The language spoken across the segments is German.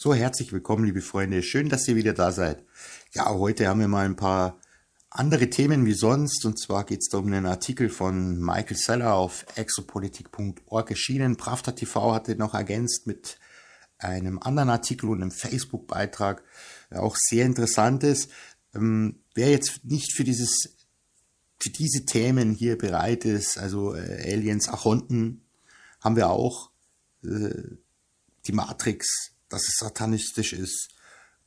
So, herzlich willkommen, liebe Freunde. Schön, dass ihr wieder da seid. Ja, heute haben wir mal ein paar andere Themen wie sonst. Und zwar geht es da um einen Artikel von Michael Seller auf exopolitik.org erschienen. Pravda TV hatte noch ergänzt mit einem anderen Artikel und einem Facebook-Beitrag, der auch sehr interessant ist. Ähm, wer jetzt nicht für dieses für diese Themen hier bereit ist, also äh, Aliens, Achonten, haben wir auch äh, die Matrix, dass es satanistisch ist,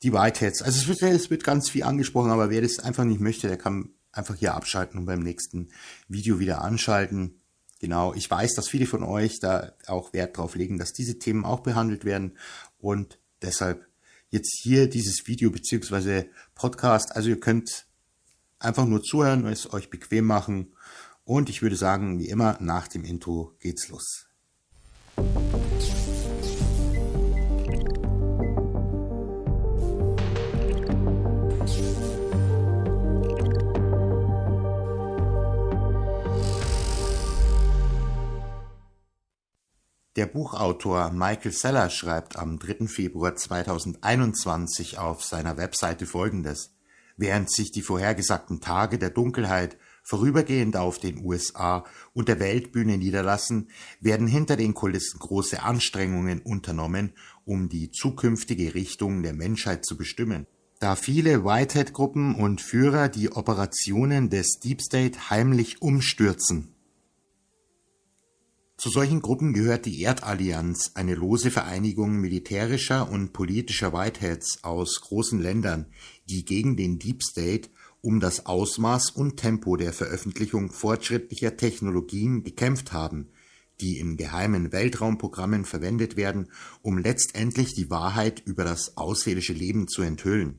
die Whiteheads. Also es wird, es wird ganz viel angesprochen, aber wer das einfach nicht möchte, der kann einfach hier abschalten und beim nächsten Video wieder anschalten. Genau, ich weiß, dass viele von euch da auch Wert drauf legen, dass diese Themen auch behandelt werden und deshalb jetzt hier dieses Video beziehungsweise Podcast. Also ihr könnt einfach nur zuhören, es euch bequem machen und ich würde sagen, wie immer, nach dem Intro geht's los. Der Buchautor Michael Seller schreibt am 3. Februar 2021 auf seiner Webseite folgendes. Während sich die vorhergesagten Tage der Dunkelheit vorübergehend auf den USA und der Weltbühne niederlassen, werden hinter den Kulissen große Anstrengungen unternommen, um die zukünftige Richtung der Menschheit zu bestimmen. Da viele Whitehead-Gruppen und Führer die Operationen des Deep State heimlich umstürzen zu solchen Gruppen gehört die Erdallianz, eine lose Vereinigung militärischer und politischer Whiteheads aus großen Ländern, die gegen den Deep State um das Ausmaß und Tempo der Veröffentlichung fortschrittlicher Technologien gekämpft haben, die in geheimen Weltraumprogrammen verwendet werden, um letztendlich die Wahrheit über das außerirdische Leben zu enthüllen.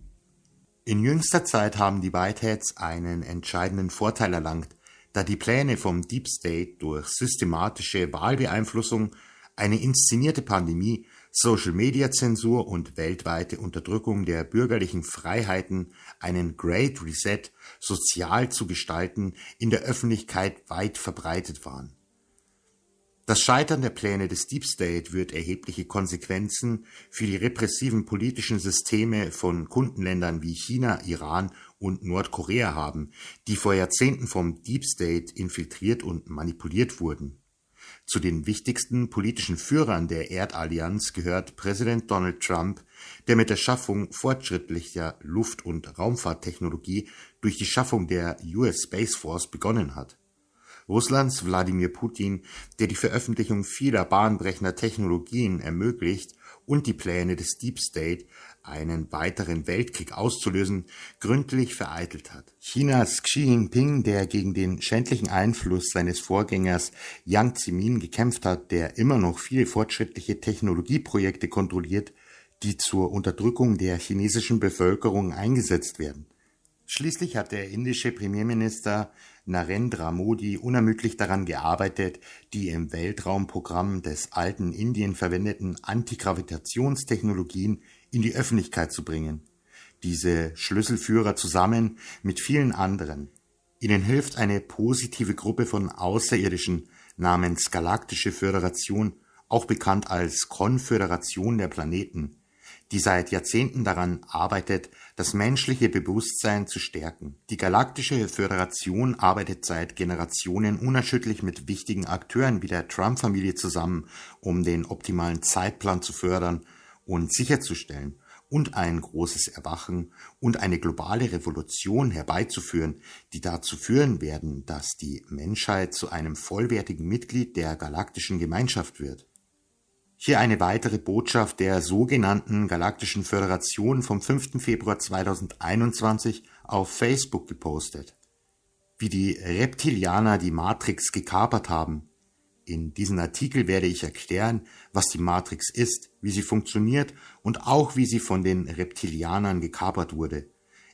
In jüngster Zeit haben die Whiteheads einen entscheidenden Vorteil erlangt, da die Pläne vom Deep State durch systematische Wahlbeeinflussung, eine inszenierte Pandemie, Social-Media-Zensur und weltweite Unterdrückung der bürgerlichen Freiheiten einen Great Reset sozial zu gestalten in der Öffentlichkeit weit verbreitet waren das Scheitern der Pläne des Deep State wird erhebliche Konsequenzen für die repressiven politischen Systeme von Kundenländern wie China, Iran und Nordkorea haben, die vor Jahrzehnten vom Deep State infiltriert und manipuliert wurden. Zu den wichtigsten politischen Führern der Erdallianz gehört Präsident Donald Trump, der mit der Schaffung fortschrittlicher Luft- und Raumfahrttechnologie durch die Schaffung der US Space Force begonnen hat Russlands Wladimir Putin, der die Veröffentlichung vieler bahnbrechender Technologien ermöglicht und die Pläne des Deep State, einen weiteren Weltkrieg auszulösen, gründlich vereitelt hat. Chinas Xi Jinping, der gegen den schändlichen Einfluss seines Vorgängers Yang Zemin gekämpft hat, der immer noch viele fortschrittliche Technologieprojekte kontrolliert, die zur Unterdrückung der chinesischen Bevölkerung eingesetzt werden. Schließlich hat der indische Premierminister Narendra Modi unermüdlich daran gearbeitet, die im Weltraumprogramm des alten Indien verwendeten Antigravitationstechnologien in die Öffentlichkeit zu bringen. Diese Schlüsselführer zusammen mit vielen anderen. Ihnen hilft eine positive Gruppe von Außerirdischen namens Galaktische Föderation, auch bekannt als Konföderation der Planeten, die seit Jahrzehnten daran arbeitet, das menschliche Bewusstsein zu stärken. Die Galaktische Föderation arbeitet seit Generationen unerschütterlich mit wichtigen Akteuren wie der Trump-Familie zusammen, um den optimalen Zeitplan zu fördern und sicherzustellen und ein großes Erwachen und eine globale Revolution herbeizuführen, die dazu führen werden, dass die Menschheit zu einem vollwertigen Mitglied der galaktischen Gemeinschaft wird. Hier eine weitere Botschaft der sogenannten Galaktischen Föderation vom 5. Februar 2021 auf Facebook gepostet. Wie die Reptilianer die Matrix gekapert haben. In diesem Artikel werde ich erklären, was die Matrix ist, wie sie funktioniert und auch wie sie von den Reptilianern gekapert wurde.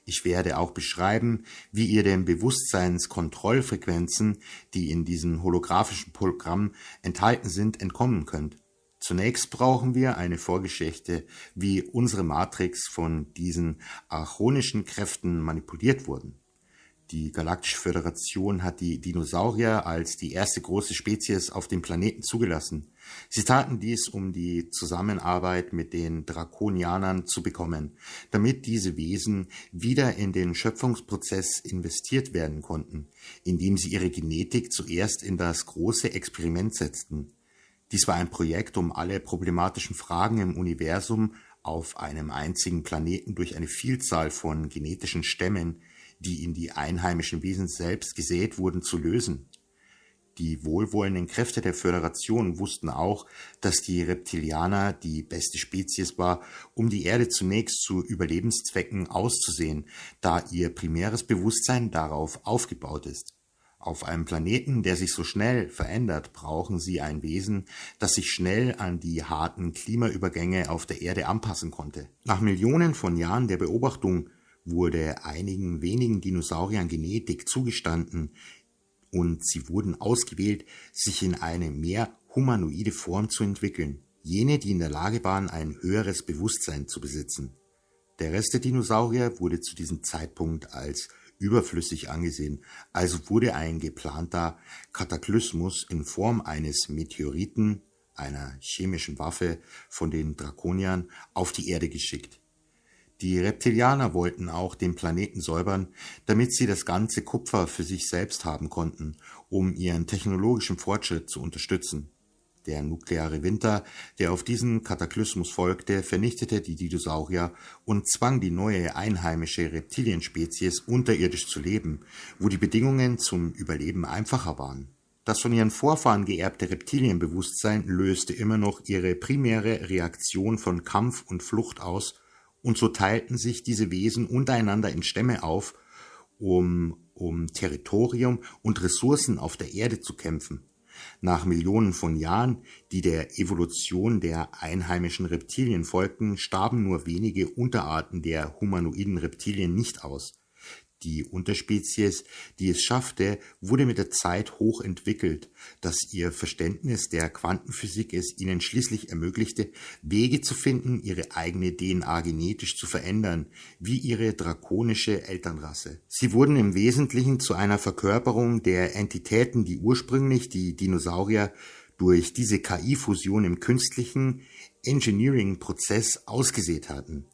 Ich werde auch beschreiben, wie ihr den Bewusstseinskontrollfrequenzen, die in diesem holographischen Programm enthalten sind, entkommen könnt. Zunächst brauchen wir eine Vorgeschichte, wie unsere Matrix von diesen archonischen Kräften manipuliert wurden. Die Galaktische Föderation hat die Dinosaurier als die erste große Spezies auf dem Planeten zugelassen. Sie taten dies, um die Zusammenarbeit mit den Drakonianern zu bekommen, damit diese Wesen wieder in den Schöpfungsprozess investiert werden konnten, indem sie ihre Genetik zuerst in das große Experiment setzten. Dies war ein Projekt, um alle problematischen Fragen im Universum auf einem einzigen Planeten durch eine Vielzahl von genetischen Stämmen die in die einheimischen Wesen selbst gesät wurden, zu lösen. Die wohlwollenden Kräfte der Föderation wussten auch, dass die Reptilianer die beste Spezies war, um die Erde zunächst zu Überlebenszwecken auszusehen, da ihr primäres Bewusstsein darauf aufgebaut ist. Auf einem Planeten, der sich so schnell verändert, brauchen sie ein Wesen, das sich schnell an die harten Klimaübergänge auf der Erde anpassen konnte. Nach Millionen von Jahren der Beobachtung wurde einigen wenigen Dinosauriern Genetik zugestanden und sie wurden ausgewählt, sich in eine mehr humanoide Form zu entwickeln, jene, die in der Lage waren, ein höheres Bewusstsein zu besitzen. Der Rest der Dinosaurier wurde zu diesem Zeitpunkt als überflüssig angesehen, also wurde ein geplanter Kataklysmus in Form eines Meteoriten, einer chemischen Waffe von den Drakoniern, auf die Erde geschickt. Die Reptilianer wollten auch den Planeten säubern, damit sie das ganze Kupfer für sich selbst haben konnten, um ihren technologischen Fortschritt zu unterstützen. Der nukleare Winter, der auf diesen Kataklysmus folgte, vernichtete die Dinosaurier und zwang die neue einheimische Reptilienspezies unterirdisch zu leben, wo die Bedingungen zum Überleben einfacher waren. Das von ihren Vorfahren geerbte Reptilienbewusstsein löste immer noch ihre primäre Reaktion von Kampf und Flucht aus und so teilten sich diese Wesen untereinander in Stämme auf, um um Territorium und Ressourcen auf der Erde zu kämpfen. Nach Millionen von Jahren, die der Evolution der einheimischen Reptilien folgten, starben nur wenige Unterarten der humanoiden Reptilien nicht aus. Die Unterspezies, die es schaffte, wurde mit der Zeit hoch entwickelt, dass ihr Verständnis der Quantenphysik es ihnen schließlich ermöglichte, Wege zu finden, ihre eigene DNA genetisch zu verändern, wie ihre drakonische Elternrasse. Sie wurden im Wesentlichen zu einer Verkörperung der Entitäten, die ursprünglich die Dinosaurier durch diese KI-Fusion im künstlichen Engineering-Prozess ausgesät hatten.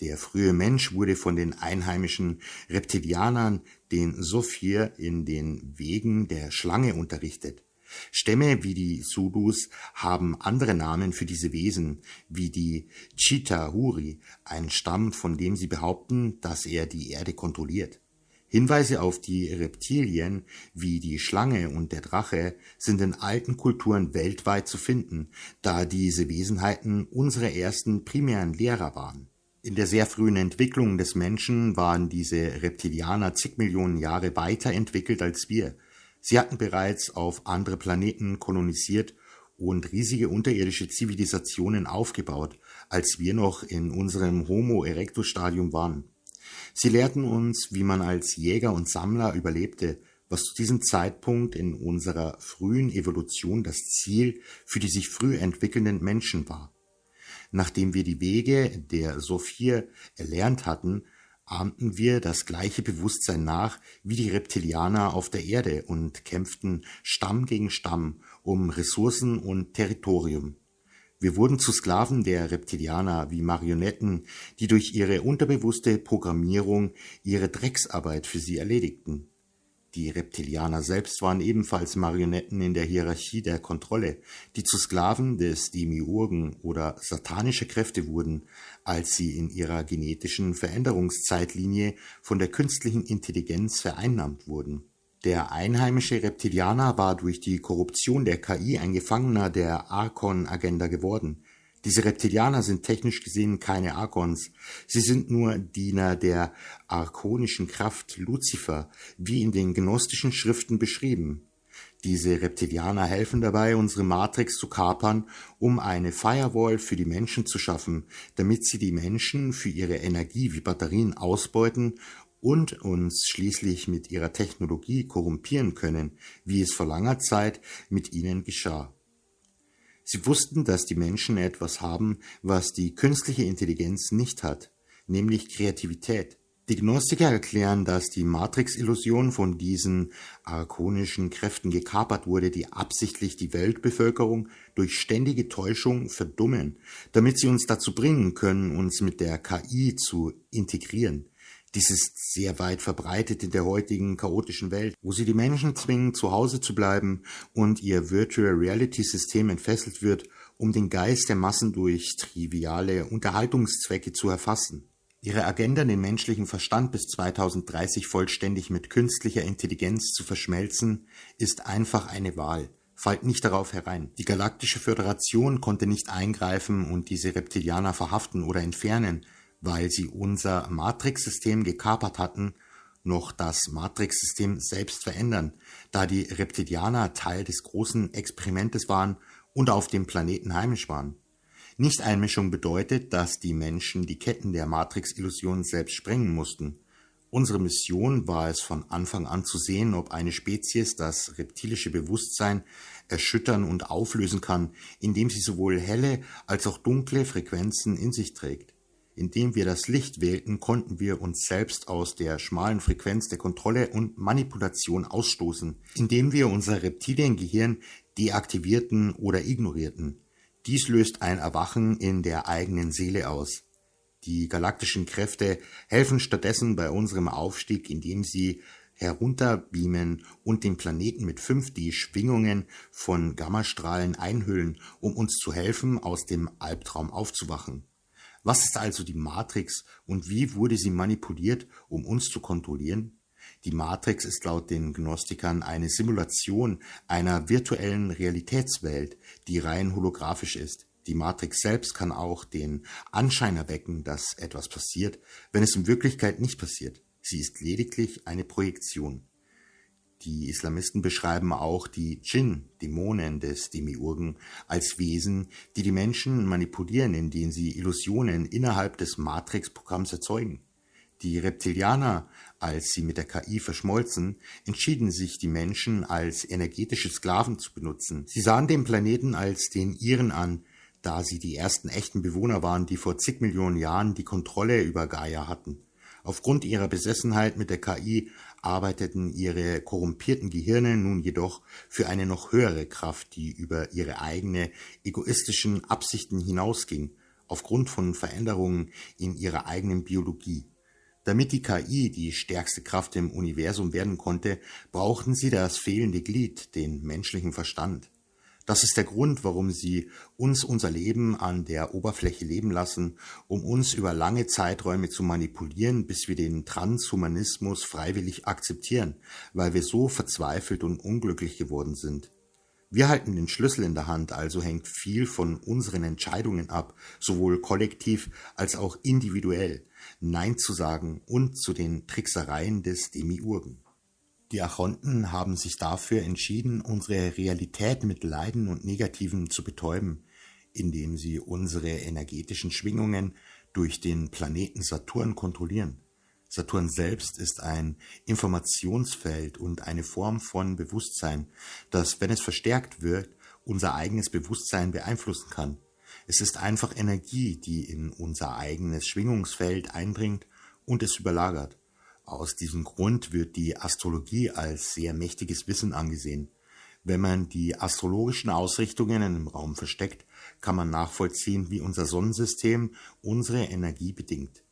Der frühe Mensch wurde von den einheimischen Reptilianern, den Sophir, in den Wegen der Schlange unterrichtet. Stämme wie die Sudus haben andere Namen für diese Wesen, wie die Chitahuri, ein Stamm, von dem sie behaupten, dass er die Erde kontrolliert. Hinweise auf die Reptilien wie die Schlange und der Drache sind in alten Kulturen weltweit zu finden, da diese Wesenheiten unsere ersten primären Lehrer waren. In der sehr frühen Entwicklung des Menschen waren diese Reptilianer zig Millionen Jahre weiterentwickelt als wir. Sie hatten bereits auf andere Planeten kolonisiert und riesige unterirdische Zivilisationen aufgebaut, als wir noch in unserem Homo erectus Stadium waren. Sie lehrten uns, wie man als Jäger und Sammler überlebte, was zu diesem Zeitpunkt in unserer frühen Evolution das Ziel für die sich früh entwickelnden Menschen war. Nachdem wir die Wege der Sophie erlernt hatten, ahmten wir das gleiche Bewusstsein nach wie die Reptilianer auf der Erde und kämpften Stamm gegen Stamm um Ressourcen und Territorium. Wir wurden zu Sklaven der Reptilianer wie Marionetten, die durch ihre unterbewusste Programmierung ihre Drecksarbeit für sie erledigten. Die Reptilianer selbst waren ebenfalls Marionetten in der Hierarchie der Kontrolle, die zu Sklaven des Demiurgen oder satanischer Kräfte wurden, als sie in ihrer genetischen Veränderungszeitlinie von der künstlichen Intelligenz vereinnahmt wurden. Der einheimische Reptilianer war durch die Korruption der KI ein Gefangener der Archon-Agenda geworden, diese Reptilianer sind technisch gesehen keine Archons. Sie sind nur Diener der arkonischen Kraft Luzifer, wie in den gnostischen Schriften beschrieben. Diese Reptilianer helfen dabei, unsere Matrix zu kapern, um eine Firewall für die Menschen zu schaffen, damit sie die Menschen für ihre Energie wie Batterien ausbeuten und uns schließlich mit ihrer Technologie korrumpieren können, wie es vor langer Zeit mit ihnen geschah. Sie wussten, dass die Menschen etwas haben, was die künstliche Intelligenz nicht hat, nämlich Kreativität. Die Gnostiker erklären, dass die Matrix-Illusion von diesen arkonischen Kräften gekapert wurde, die absichtlich die Weltbevölkerung durch ständige Täuschung verdummen, damit sie uns dazu bringen können, uns mit der KI zu integrieren. Dies ist sehr weit verbreitet in der heutigen chaotischen Welt, wo sie die Menschen zwingen, zu Hause zu bleiben und ihr Virtual Reality System entfesselt wird, um den Geist der Massen durch triviale Unterhaltungszwecke zu erfassen. Ihre Agenda, den menschlichen Verstand bis 2030 vollständig mit künstlicher Intelligenz zu verschmelzen, ist einfach eine Wahl. Fallt nicht darauf herein. Die Galaktische Föderation konnte nicht eingreifen und diese Reptilianer verhaften oder entfernen, weil sie unser Matrix-System gekapert hatten, noch das Matrix-System selbst verändern, da die Reptilianer Teil des großen Experimentes waren und auf dem Planeten heimisch waren. Nichteinmischung bedeutet, dass die Menschen die Ketten der Matrix-Illusion selbst sprengen mussten. Unsere Mission war es von Anfang an zu sehen, ob eine Spezies das reptilische Bewusstsein erschüttern und auflösen kann, indem sie sowohl helle als auch dunkle Frequenzen in sich trägt. Indem wir das Licht wählten, konnten wir uns selbst aus der schmalen Frequenz der Kontrolle und Manipulation ausstoßen, indem wir unser Reptiliengehirn deaktivierten oder ignorierten. Dies löst ein Erwachen in der eigenen Seele aus. Die galaktischen Kräfte helfen stattdessen bei unserem Aufstieg, indem sie herunterbeamen und den Planeten mit 5D-Schwingungen von Gammastrahlen einhüllen, um uns zu helfen, aus dem Albtraum aufzuwachen. Was ist also die Matrix und wie wurde sie manipuliert, um uns zu kontrollieren? Die Matrix ist laut den Gnostikern eine Simulation einer virtuellen Realitätswelt, die rein holographisch ist. Die Matrix selbst kann auch den Anschein erwecken, dass etwas passiert, wenn es in Wirklichkeit nicht passiert. Sie ist lediglich eine Projektion. Die Islamisten beschreiben auch die Djinn, Dämonen des Demiurgen, als Wesen, die die Menschen manipulieren, indem sie Illusionen innerhalb des Matrix-Programms erzeugen. Die Reptilianer, als sie mit der KI verschmolzen, entschieden sich die Menschen als energetische Sklaven zu benutzen. Sie sahen den Planeten als den ihren an, da sie die ersten echten Bewohner waren, die vor zig Millionen Jahren die Kontrolle über Gaia hatten. Aufgrund ihrer Besessenheit mit der KI arbeiteten ihre korrumpierten Gehirne nun jedoch für eine noch höhere Kraft, die über ihre eigene egoistischen Absichten hinausging, aufgrund von Veränderungen in ihrer eigenen Biologie. Damit die KI die stärkste Kraft im Universum werden konnte, brauchten sie das fehlende Glied, den menschlichen Verstand. Das ist der Grund, warum sie uns unser Leben an der Oberfläche leben lassen, um uns über lange Zeiträume zu manipulieren, bis wir den Transhumanismus freiwillig akzeptieren, weil wir so verzweifelt und unglücklich geworden sind. Wir halten den Schlüssel in der Hand, also hängt viel von unseren Entscheidungen ab, sowohl kollektiv als auch individuell, Nein zu sagen und zu den Tricksereien des Demiurgen. Die Archonten haben sich dafür entschieden, unsere Realität mit Leiden und Negativen zu betäuben, indem sie unsere energetischen Schwingungen durch den Planeten Saturn kontrollieren. Saturn selbst ist ein Informationsfeld und eine Form von Bewusstsein, das, wenn es verstärkt wird, unser eigenes Bewusstsein beeinflussen kann. Es ist einfach Energie, die in unser eigenes Schwingungsfeld eindringt und es überlagert. Aus diesem Grund wird die Astrologie als sehr mächtiges Wissen angesehen. Wenn man die astrologischen Ausrichtungen im Raum versteckt, kann man nachvollziehen, wie unser Sonnensystem unsere Energie bedingt.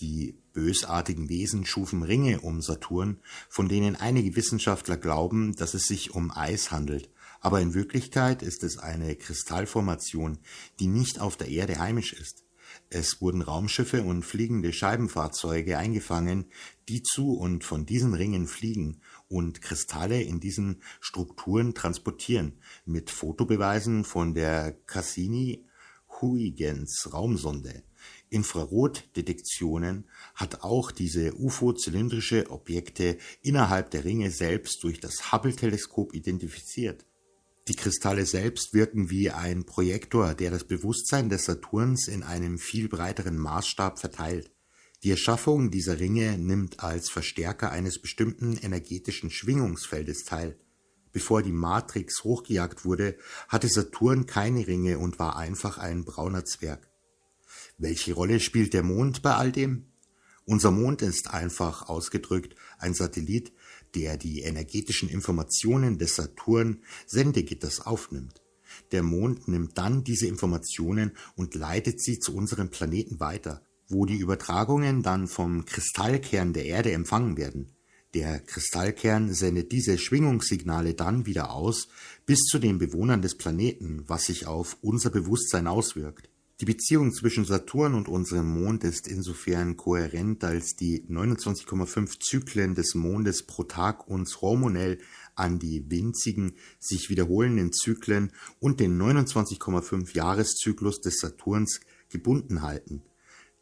Die bösartigen Wesen schufen Ringe um Saturn, von denen einige Wissenschaftler glauben, dass es sich um Eis handelt, aber in Wirklichkeit ist es eine Kristallformation, die nicht auf der Erde heimisch ist. Es wurden Raumschiffe und fliegende Scheibenfahrzeuge eingefangen, die zu und von diesen Ringen fliegen und Kristalle in diesen Strukturen transportieren, mit Fotobeweisen von der Cassini-Huygens Raumsonde. Infrarotdetektionen hat auch diese UFO-zylindrische Objekte innerhalb der Ringe selbst durch das Hubble-Teleskop identifiziert. Die Kristalle selbst wirken wie ein Projektor, der das Bewusstsein des Saturns in einem viel breiteren Maßstab verteilt. Die Erschaffung dieser Ringe nimmt als Verstärker eines bestimmten energetischen Schwingungsfeldes teil. Bevor die Matrix hochgejagt wurde, hatte Saturn keine Ringe und war einfach ein brauner Zwerg. Welche Rolle spielt der Mond bei all dem? Unser Mond ist einfach ausgedrückt ein Satellit, der die energetischen Informationen des Saturn Sendegitters aufnimmt. Der Mond nimmt dann diese Informationen und leitet sie zu unserem Planeten weiter, wo die Übertragungen dann vom Kristallkern der Erde empfangen werden. Der Kristallkern sendet diese Schwingungssignale dann wieder aus bis zu den Bewohnern des Planeten, was sich auf unser Bewusstsein auswirkt. Die Beziehung zwischen Saturn und unserem Mond ist insofern kohärent, als die 29,5 Zyklen des Mondes pro Tag uns hormonell an die winzigen, sich wiederholenden Zyklen und den 29,5 Jahreszyklus des Saturns gebunden halten.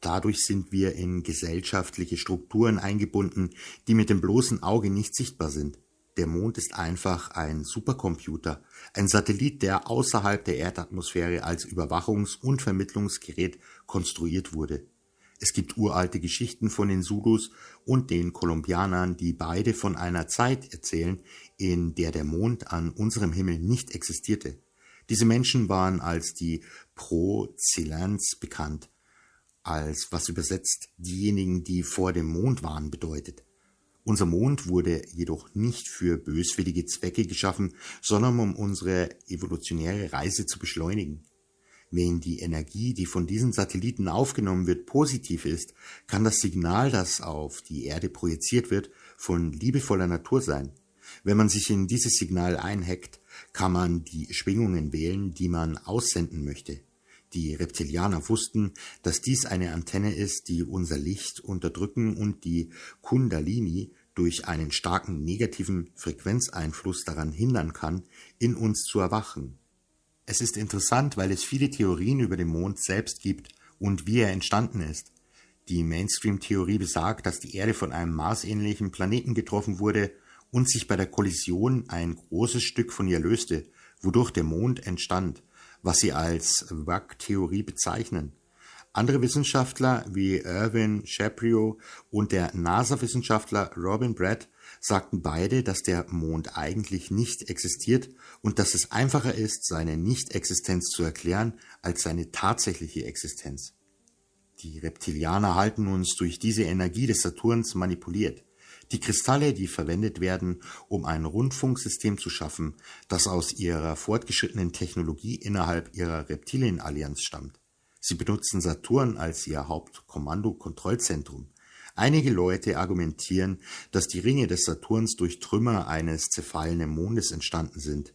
Dadurch sind wir in gesellschaftliche Strukturen eingebunden, die mit dem bloßen Auge nicht sichtbar sind. Der Mond ist einfach ein Supercomputer, ein Satellit, der außerhalb der Erdatmosphäre als Überwachungs- und Vermittlungsgerät konstruiert wurde. Es gibt uralte Geschichten von den Zulus und den Kolumbianern, die beide von einer Zeit erzählen, in der der Mond an unserem Himmel nicht existierte. Diese Menschen waren als die Pro-Zilans bekannt, als was übersetzt diejenigen, die vor dem Mond waren, bedeutet. Unser Mond wurde jedoch nicht für böswillige Zwecke geschaffen, sondern um unsere evolutionäre Reise zu beschleunigen. Wenn die Energie, die von diesen Satelliten aufgenommen wird, positiv ist, kann das Signal, das auf die Erde projiziert wird, von liebevoller Natur sein. Wenn man sich in dieses Signal einhackt, kann man die Schwingungen wählen, die man aussenden möchte. Die Reptilianer wussten, dass dies eine Antenne ist, die unser Licht unterdrücken und die Kundalini durch einen starken negativen Frequenzeinfluss daran hindern kann, in uns zu erwachen. Es ist interessant, weil es viele Theorien über den Mond selbst gibt und wie er entstanden ist. Die Mainstream-Theorie besagt, dass die Erde von einem marsähnlichen Planeten getroffen wurde und sich bei der Kollision ein großes Stück von ihr löste, wodurch der Mond entstand was sie als WAG-Theorie bezeichnen. Andere Wissenschaftler wie Irwin Shapiro und der NASA-Wissenschaftler Robin Brett sagten beide, dass der Mond eigentlich nicht existiert und dass es einfacher ist, seine Nichtexistenz zu erklären, als seine tatsächliche Existenz. Die Reptilianer halten uns durch diese Energie des Saturns manipuliert. Die Kristalle, die verwendet werden, um ein Rundfunksystem zu schaffen, das aus ihrer fortgeschrittenen Technologie innerhalb ihrer Reptilienallianz stammt. Sie benutzen Saturn als ihr Hauptkommando-Kontrollzentrum. Einige Leute argumentieren, dass die Ringe des Saturns durch Trümmer eines zerfallenen Mondes entstanden sind.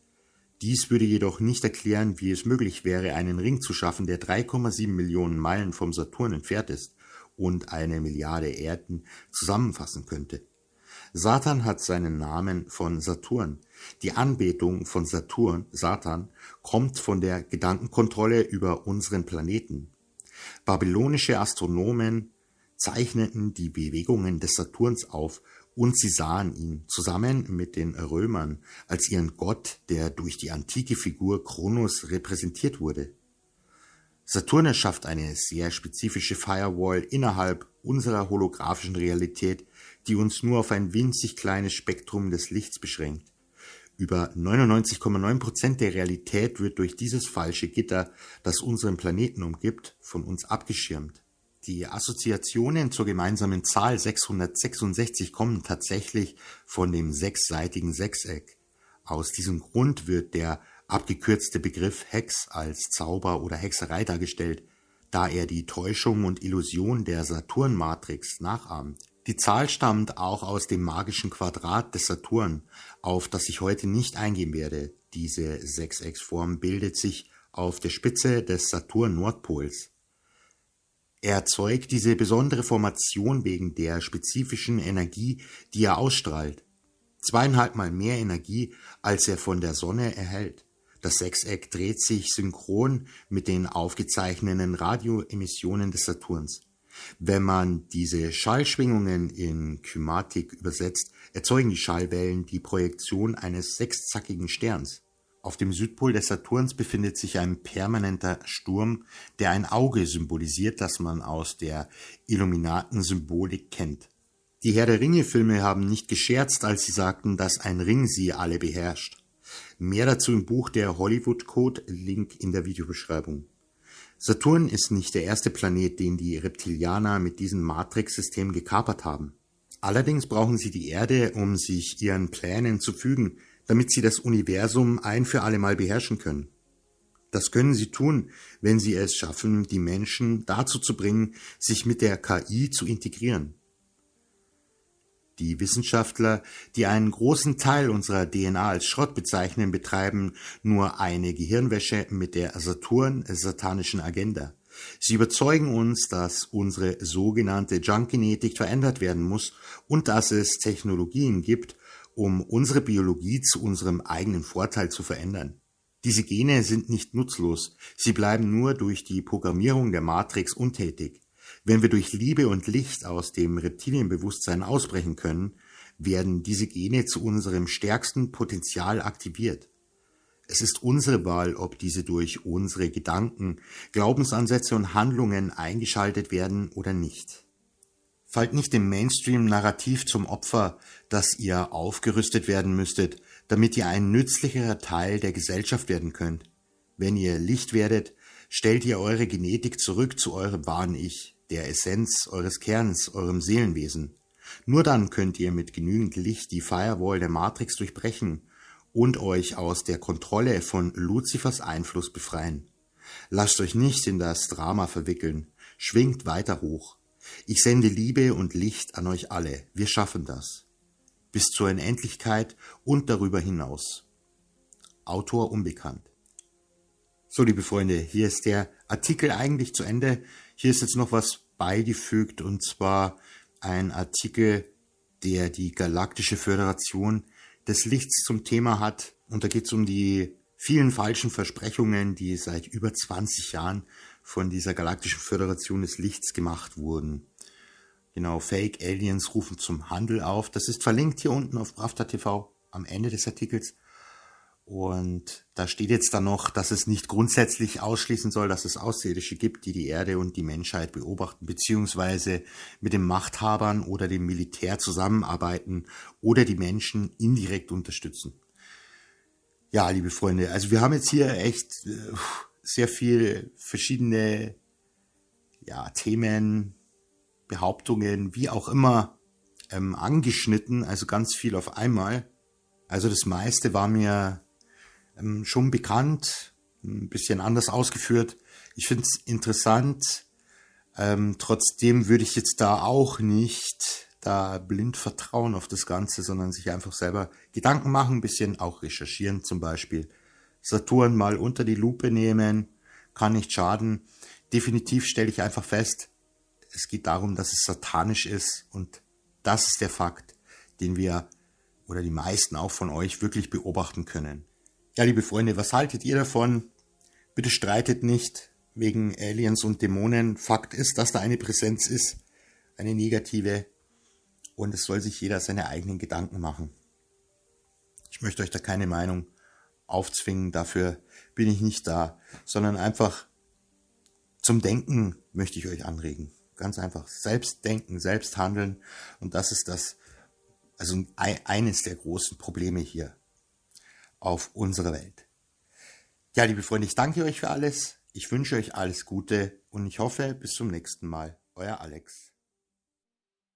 Dies würde jedoch nicht erklären, wie es möglich wäre, einen Ring zu schaffen, der 3,7 Millionen Meilen vom Saturn entfernt ist und eine Milliarde Erden zusammenfassen könnte. Satan hat seinen Namen von Saturn. Die Anbetung von Saturn, Satan, kommt von der Gedankenkontrolle über unseren Planeten. Babylonische Astronomen zeichneten die Bewegungen des Saturns auf und sie sahen ihn zusammen mit den Römern als ihren Gott, der durch die antike Figur Kronos repräsentiert wurde. Saturn erschafft eine sehr spezifische Firewall innerhalb unserer holographischen Realität, die uns nur auf ein winzig kleines Spektrum des Lichts beschränkt. Über 99,9 Prozent der Realität wird durch dieses falsche Gitter, das unseren Planeten umgibt, von uns abgeschirmt. Die Assoziationen zur gemeinsamen Zahl 666 kommen tatsächlich von dem sechsseitigen Sechseck. Aus diesem Grund wird der abgekürzte Begriff Hex als Zauber oder Hexerei dargestellt, da er die Täuschung und Illusion der Saturnmatrix nachahmt. Die Zahl stammt auch aus dem magischen Quadrat des Saturn, auf das ich heute nicht eingehen werde. Diese Sechsecksform bildet sich auf der Spitze des Saturn-Nordpols. Er erzeugt diese besondere Formation wegen der spezifischen Energie, die er ausstrahlt. Zweieinhalb Mal mehr Energie, als er von der Sonne erhält. Das Sechseck dreht sich synchron mit den aufgezeichneten Radioemissionen des Saturns. Wenn man diese Schallschwingungen in Kymatik übersetzt, erzeugen die Schallwellen die Projektion eines sechszackigen Sterns. Auf dem Südpol des Saturns befindet sich ein permanenter Sturm, der ein Auge symbolisiert, das man aus der Illuminaten-Symbolik kennt. Die Herr der Ringe-Filme haben nicht gescherzt, als sie sagten, dass ein Ring sie alle beherrscht. Mehr dazu im Buch Der Hollywood Code, Link in der Videobeschreibung. Saturn ist nicht der erste Planet, den die Reptilianer mit diesem Matrix-System gekapert haben. Allerdings brauchen sie die Erde, um sich ihren Plänen zu fügen, damit sie das Universum ein für allemal beherrschen können. Das können sie tun, wenn sie es schaffen, die Menschen dazu zu bringen, sich mit der KI zu integrieren. Die Wissenschaftler, die einen großen Teil unserer DNA als Schrott bezeichnen, betreiben nur eine Gehirnwäsche mit der Saturn-satanischen Agenda. Sie überzeugen uns, dass unsere sogenannte Junk-Genetik verändert werden muss und dass es Technologien gibt, um unsere Biologie zu unserem eigenen Vorteil zu verändern. Diese Gene sind nicht nutzlos, sie bleiben nur durch die Programmierung der Matrix untätig. Wenn wir durch Liebe und Licht aus dem Reptilienbewusstsein ausbrechen können, werden diese Gene zu unserem stärksten Potenzial aktiviert. Es ist unsere Wahl, ob diese durch unsere Gedanken, Glaubensansätze und Handlungen eingeschaltet werden oder nicht. Fallt nicht dem Mainstream-Narrativ zum Opfer, dass ihr aufgerüstet werden müsstet, damit ihr ein nützlicherer Teil der Gesellschaft werden könnt. Wenn ihr Licht werdet, stellt ihr eure Genetik zurück zu eurem wahren Ich der Essenz eures Kerns, eurem Seelenwesen. Nur dann könnt ihr mit genügend Licht die Firewall der Matrix durchbrechen und euch aus der Kontrolle von Luzifers Einfluss befreien. Lasst euch nicht in das Drama verwickeln, schwingt weiter hoch. Ich sende Liebe und Licht an euch alle, wir schaffen das. Bis zur Unendlichkeit und darüber hinaus. Autor unbekannt. So, liebe Freunde, hier ist der Artikel eigentlich zu Ende. Hier ist jetzt noch was beigefügt und zwar ein Artikel, der die Galaktische Föderation des Lichts zum Thema hat. Und da geht es um die vielen falschen Versprechungen, die seit über 20 Jahren von dieser Galaktischen Föderation des Lichts gemacht wurden. Genau, Fake Aliens rufen zum Handel auf. Das ist verlinkt hier unten auf Pravda TV am Ende des Artikels. Und da steht jetzt dann noch, dass es nicht grundsätzlich ausschließen soll, dass es Außerirdische gibt, die die Erde und die Menschheit beobachten, beziehungsweise mit den Machthabern oder dem Militär zusammenarbeiten oder die Menschen indirekt unterstützen. Ja, liebe Freunde, also wir haben jetzt hier echt äh, sehr viel verschiedene ja, Themen, Behauptungen, wie auch immer, ähm, angeschnitten, also ganz viel auf einmal. Also das meiste war mir ähm, schon bekannt, ein bisschen anders ausgeführt. Ich finde es interessant. Ähm, trotzdem würde ich jetzt da auch nicht da blind vertrauen auf das Ganze, sondern sich einfach selber Gedanken machen, ein bisschen auch recherchieren zum Beispiel. Saturn mal unter die Lupe nehmen, kann nicht schaden. Definitiv stelle ich einfach fest, es geht darum, dass es satanisch ist und das ist der Fakt, den wir oder die meisten auch von euch wirklich beobachten können. Ja, liebe Freunde, was haltet ihr davon? Bitte streitet nicht wegen Aliens und Dämonen. Fakt ist, dass da eine Präsenz ist, eine negative. Und es soll sich jeder seine eigenen Gedanken machen. Ich möchte euch da keine Meinung aufzwingen, dafür bin ich nicht da, sondern einfach zum Denken möchte ich euch anregen. Ganz einfach selbst denken, selbst handeln. Und das ist das, also eines der großen Probleme hier auf unsere Welt. Ja, liebe Freunde, ich danke euch für alles. Ich wünsche euch alles Gute und ich hoffe, bis zum nächsten Mal. Euer Alex.